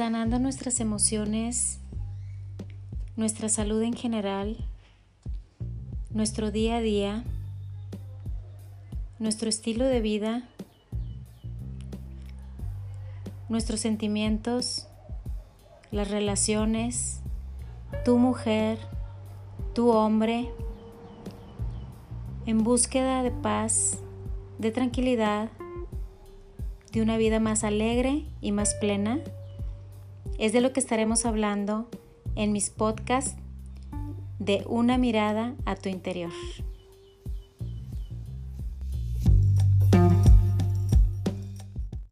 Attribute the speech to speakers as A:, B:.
A: sanando nuestras emociones, nuestra salud en general, nuestro día a día, nuestro estilo de vida, nuestros sentimientos, las relaciones, tu mujer, tu hombre, en búsqueda de paz, de tranquilidad, de una vida más alegre y más plena, es de lo que estaremos hablando en mis podcasts de una mirada a tu interior.